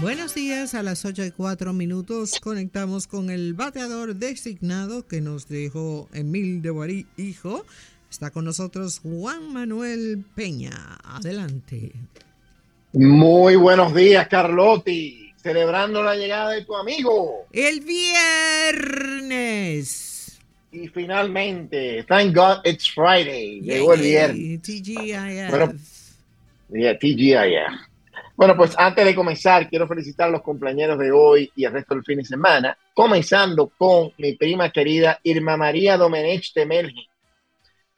Buenos días, a las 8 y 4 minutos conectamos con el bateador designado que nos dejó Emil de Guarí, hijo. Está con nosotros Juan Manuel Peña. Adelante. Muy buenos días, Carlotti. Celebrando la llegada de tu amigo. El viernes. Y finalmente, thank God it's Friday. Llegó el viernes. TGIF. Bueno, yeah, TGIF. Bueno, pues antes de comenzar, quiero felicitar a los compañeros de hoy y el resto del fin de semana, comenzando con mi prima querida Irma María Domenech de.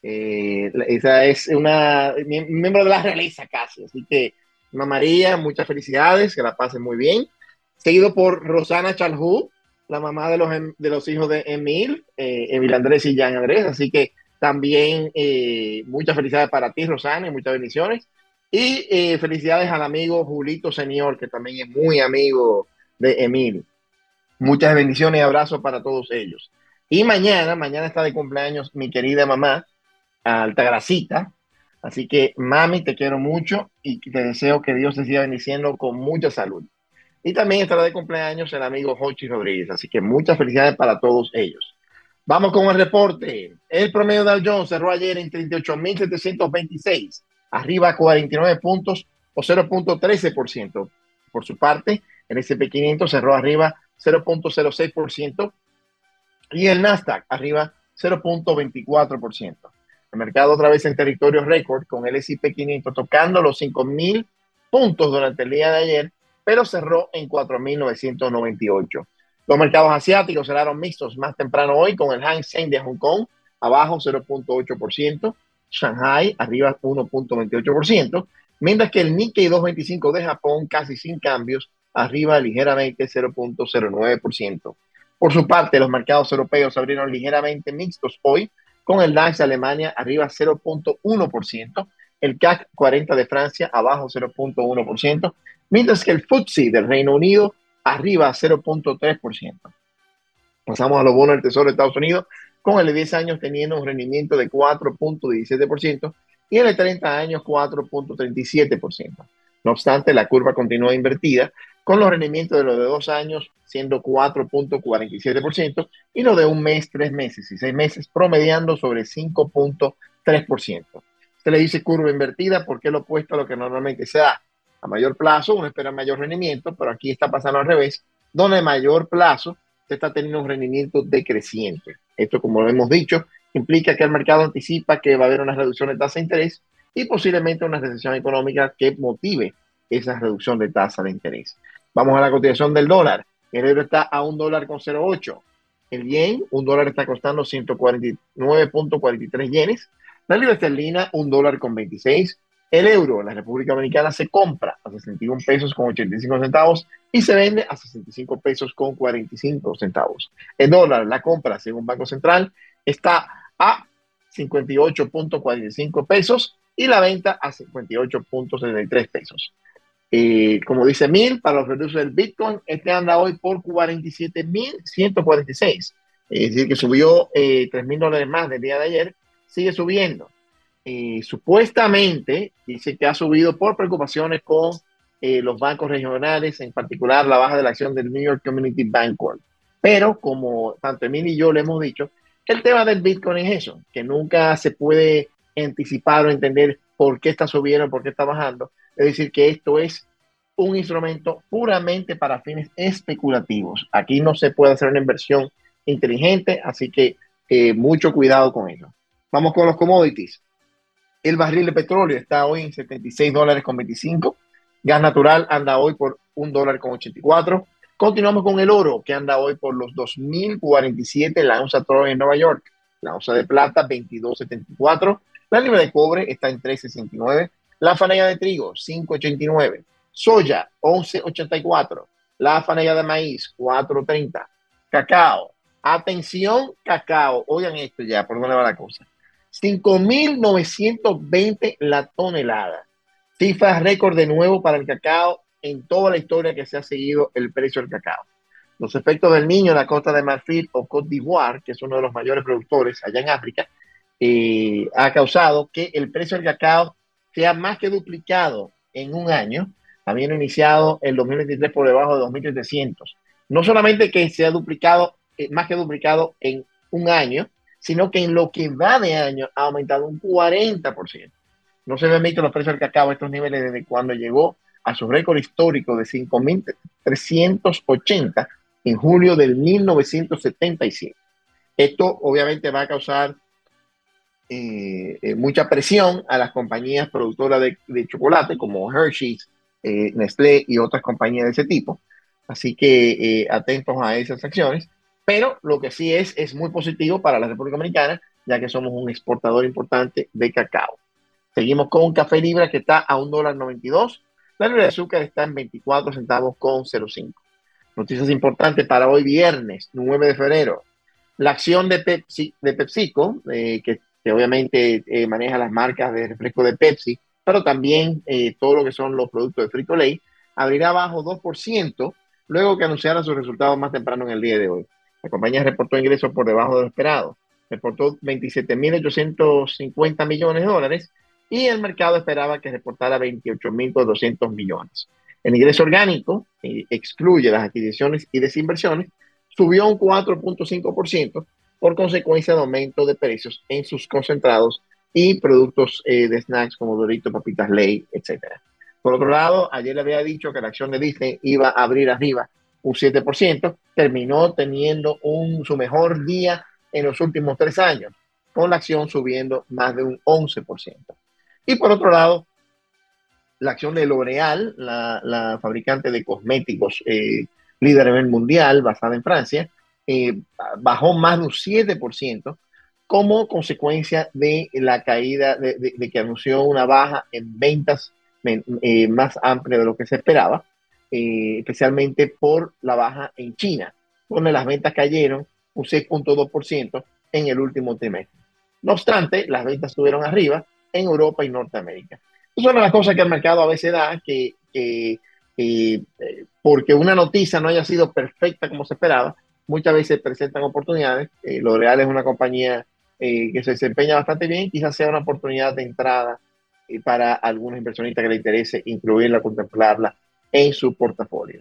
Eh, esa es una miembro de la realeza casi, así que Irma María, muchas felicidades, que la pasen muy bien. Seguido por Rosana Chalhú, la mamá de los, de los hijos de Emil, eh, Emil Andrés y Jean Andrés, así que también eh, muchas felicidades para ti, Rosana, y muchas bendiciones. Y eh, felicidades al amigo Julito Señor, que también es muy amigo de Emil. Muchas bendiciones y abrazos para todos ellos. Y mañana, mañana está de cumpleaños mi querida mamá, Altagracita. Así que, mami, te quiero mucho y te deseo que Dios te siga bendiciendo con mucha salud. Y también estará de cumpleaños el amigo Jochi Rodríguez. Así que muchas felicidades para todos ellos. Vamos con el reporte. El promedio Dow Jones cerró ayer en 38.726 arriba 49 puntos o 0.13%. Por su parte, el SP500 cerró arriba 0.06% y el Nasdaq arriba 0.24%. El mercado otra vez en territorio récord con el S&P 500 tocando los 5.000 puntos durante el día de ayer, pero cerró en 4.998. Los mercados asiáticos cerraron mixtos más temprano hoy con el Hang Seng de Hong Kong abajo 0.8%, Shanghai arriba 1.28%, mientras que el Nikkei 225 de Japón casi sin cambios, arriba ligeramente 0.09%. Por su parte, los mercados europeos abrieron ligeramente mixtos hoy, con el DAX de Alemania arriba 0.1%, el CAC 40 de Francia abajo 0.1%, mientras que el FTSE del Reino Unido arriba 0.3%. Pasamos a los bonos del Tesoro de Estados Unidos, con el de 10 años teniendo un rendimiento de 4.17% y el de 30 años 4.37%. No obstante, la curva continúa invertida, con los rendimientos de los de dos años siendo 4.47% y los de un mes, tres meses y seis meses promediando sobre 5.3%. Se le dice curva invertida porque es lo opuesto a lo que normalmente se da. A mayor plazo uno espera mayor rendimiento, pero aquí está pasando al revés, donde a mayor plazo se está teniendo un rendimiento decreciente. Esto, como lo hemos dicho, implica que el mercado anticipa que va a haber una reducción de tasa de interés y posiblemente una recesión económica que motive esa reducción de tasa de interés. Vamos a la cotización del dólar. El euro está a un dólar con 0,8. El yen, un dólar está costando 149.43 yenes. La libra esterlina, un dólar con 26. El euro en la República Dominicana se compra a 61 pesos con 85 centavos y se vende a 65 pesos con 45 centavos. El dólar, la compra según Banco Central, está a 58.45 pesos y la venta a 58.73 pesos. Eh, como dice Mil, para los reducidos del Bitcoin, este anda hoy por 47.146. Es decir, que subió eh, 3.000 dólares más del día de ayer, sigue subiendo. Eh, supuestamente dice que ha subido por preocupaciones con eh, los bancos regionales, en particular la baja de la acción del New York Community Bank Corp. Pero como tanto Emil y yo le hemos dicho, el tema del Bitcoin es eso, que nunca se puede anticipar o entender por qué está subiendo, por qué está bajando. Es decir, que esto es un instrumento puramente para fines especulativos. Aquí no se puede hacer una inversión inteligente, así que eh, mucho cuidado con ello. Vamos con los commodities. El barril de petróleo está hoy en 76 dólares con 25. Gas natural anda hoy por un dólar con 84. Continuamos con el oro, que anda hoy por los 2.047 la onza Troy en Nueva York. La onza de plata, 22.74. La libra de cobre está en 3.69. La fanella de trigo, 5.89. Soya, 11.84. La fanella de maíz, 4.30. Cacao. Atención, cacao. Oigan esto ya, por dónde va la cosa. 5.920 la tonelada. Cifra récord de nuevo para el cacao en toda la historia que se ha seguido el precio del cacao. Los efectos del niño en la costa de Marfil o Côte d'Ivoire, que es uno de los mayores productores allá en África, eh, ha causado que el precio del cacao sea más que duplicado en un año, habiendo iniciado el 2023 por debajo de 2.700. No solamente que se ha duplicado, eh, más que duplicado en un año, sino que en lo que va de año ha aumentado un 40%. No se ven visto los precios del cacao a estos niveles desde cuando llegó a su récord histórico de 5.380 en julio del 1977. Esto obviamente va a causar eh, eh, mucha presión a las compañías productoras de, chocolate como Hershey's, eh, Nestlé y otras compañías de ese tipo. Así que atentos a esas acciones. Pero lo que sí es, es muy positivo para la República Dominicana, ya que somos un exportador importante de cacao. Seguimos con café libra que está a un dólar 92. La libra de azúcar está en 24 centavos con 0,5. Noticias importantes para hoy viernes, 9 de febrero. La acción de, Pepsi, de PepsiCo, que que obviamente eh, maneja las marcas de refresco de Pepsi, pero también eh, todo lo que son los productos de Frito Lay, abrirá bajo 2% luego que anunciara sus resultados más temprano en el día de hoy. La compañía reportó ingresos por debajo de lo esperado, reportó 27.850 millones de dólares y el mercado esperaba que reportara 28.200 millones. El ingreso orgánico, eh, excluye las adquisiciones y desinversiones, subió un 4.5%, por consecuencia de aumento de precios en sus concentrados y productos eh, de snacks como Doritos, Papitas Ley, etc. Por otro lado, ayer le había dicho que la acción de Disney iba a abrir arriba un 7%, terminó teniendo un, su mejor día en los últimos tres años, con la acción subiendo más de un 11%. Y por otro lado, la acción de L'Oréal, la, fabricante de cosméticos eh, líder a nivel mundial, basada en Francia, eh, bajó más de un 7% como consecuencia de la caída, de, que anunció una baja en ventas eh, más amplia de lo que se esperaba, especialmente por la baja en China, donde las ventas cayeron un 6.2% en el último trimestre. No obstante, las ventas estuvieron arriba en Europa y Norteamérica. Es una de las cosas que el mercado a veces da, que, porque una noticia no haya sido perfecta como se esperaba, muchas veces presentan oportunidades. Eh, L'Oreal es una compañía eh, que se desempeña bastante bien, quizás sea una oportunidad de entrada eh, para algunos inversionistas que le interese incluirla, contemplarla en su portafolio.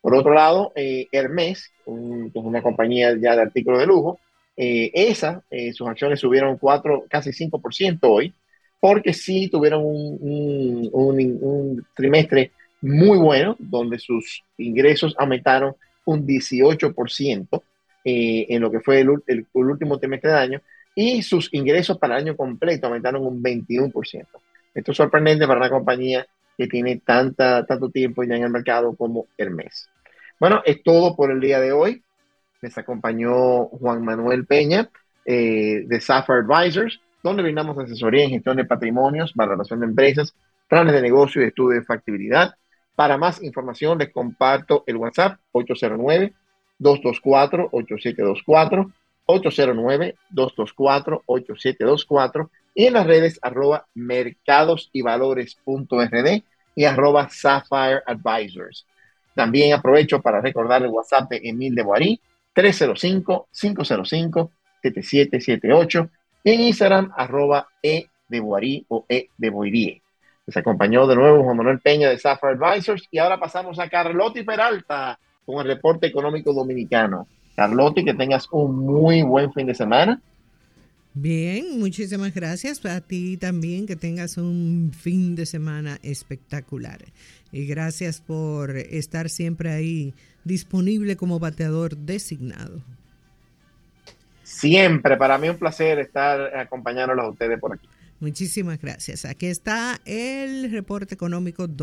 Por otro lado, eh, Hermes, una compañía ya de artículos de lujo, esa, sus acciones subieron 4, casi 5% hoy, porque sí tuvieron un, un trimestre muy bueno, donde sus ingresos aumentaron un 18% eh, en lo que fue el, último trimestre de año y sus ingresos para el año completo aumentaron un 21%. Esto es sorprendente para una compañía que tiene tanta, tanto tiempo ya en el mercado como Hermes. Bueno, es todo por el día de hoy. Les acompañó Juan Manuel Peña eh, de Sapphire Advisors, donde brindamos asesoría en gestión de patrimonios, valoración de empresas, planes de negocio y estudio de factibilidad. Para más información les comparto el WhatsApp 809-224-8724, 809-224-8724 y en las redes arroba mercados y y arroba Sapphire Advisors. También aprovecho para recordar el WhatsApp de Emil de Boarí 305-505-7778 y en Instagram arroba e de o e de Boirie. Les acompañó de nuevo Juan Manuel Peña de Sapphire Advisors y ahora pasamos a Carlotti Peralta con el reporte económico dominicano. Carlotti, que tengas un muy buen fin de semana. Bien, muchísimas gracias. A ti también que tengas un fin de semana espectacular. Y gracias por estar siempre ahí disponible como bateador designado. Siempre, para mí un placer estar acompañándolos a ustedes por aquí. Muchísimas gracias. Aquí está el reporte económico